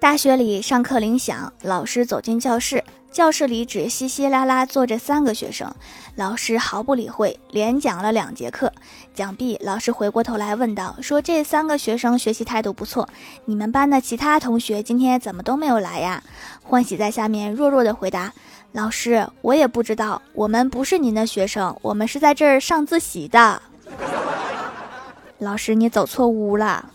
大学里上课铃响老师走进教室教室里只稀稀拉拉坐着三个学生老师毫不理会连讲了两节课讲毕老师回过头来问道说这三个学生学习态度不错你们班的其他同学今天怎么都没有来呀？欢喜在下面弱弱的回答老师我也不知道我们不是您的学生我们是在这儿上自习的。老师你走错屋了